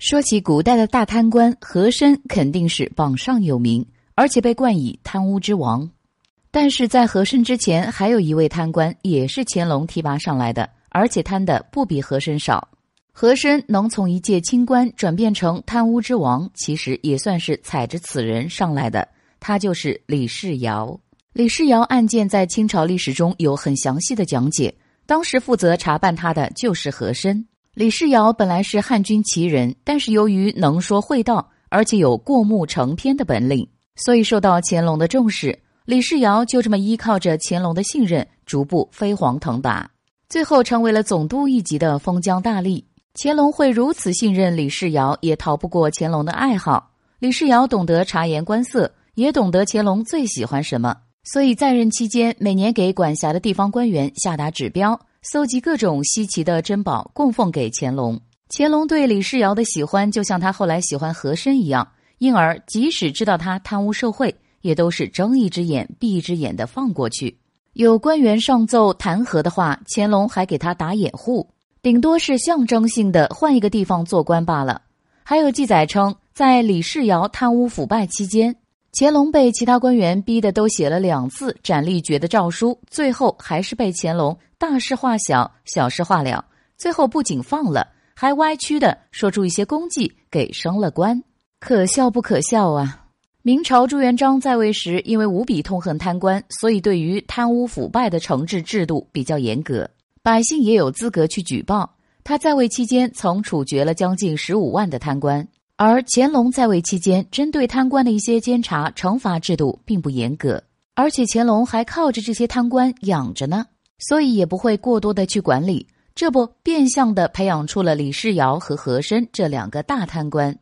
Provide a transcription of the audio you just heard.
说起古代的大贪官，和珅肯定是榜上有名，而且被冠以贪污之王。但是在和珅之前，还有一位贪官，也是乾隆提拔上来的，而且贪的不比和珅少。和珅能从一介清官转变成贪污之王，其实也算是踩着此人上来的。他就是李世尧。李世尧案件在清朝历史中有很详细的讲解，当时负责查办他的就是和珅。李世尧本来是汉军旗人，但是由于能说会道，而且有过目成篇的本领，所以受到乾隆的重视。李世尧就这么依靠着乾隆的信任，逐步飞黄腾达，最后成为了总督一级的封疆大吏。乾隆会如此信任李世尧，也逃不过乾隆的爱好。李世尧懂得察言观色，也懂得乾隆最喜欢什么，所以在任期间，每年给管辖的地方官员下达指标。搜集各种稀奇的珍宝供奉给乾隆，乾隆对李世尧的喜欢就像他后来喜欢和珅一样，因而即使知道他贪污受贿，也都是睁一只眼闭一只眼的放过去。有官员上奏弹劾的话，乾隆还给他打掩护，顶多是象征性的换一个地方做官罢了。还有记载称，在李世尧贪污腐败期间。乾隆被其他官员逼得都写了两次斩立决的诏书，最后还是被乾隆大事化小，小事化了。最后不仅放了，还歪曲的说出一些功绩，给升了官，可笑不可笑啊！明朝朱元璋在位时，因为无比痛恨贪官，所以对于贪污腐败的惩治制度比较严格，百姓也有资格去举报。他在位期间曾处决了将近十五万的贪官。而乾隆在位期间，针对贪官的一些监察惩罚制度并不严格，而且乾隆还靠着这些贪官养着呢，所以也不会过多的去管理，这不变相的培养出了李世尧和和珅这两个大贪官。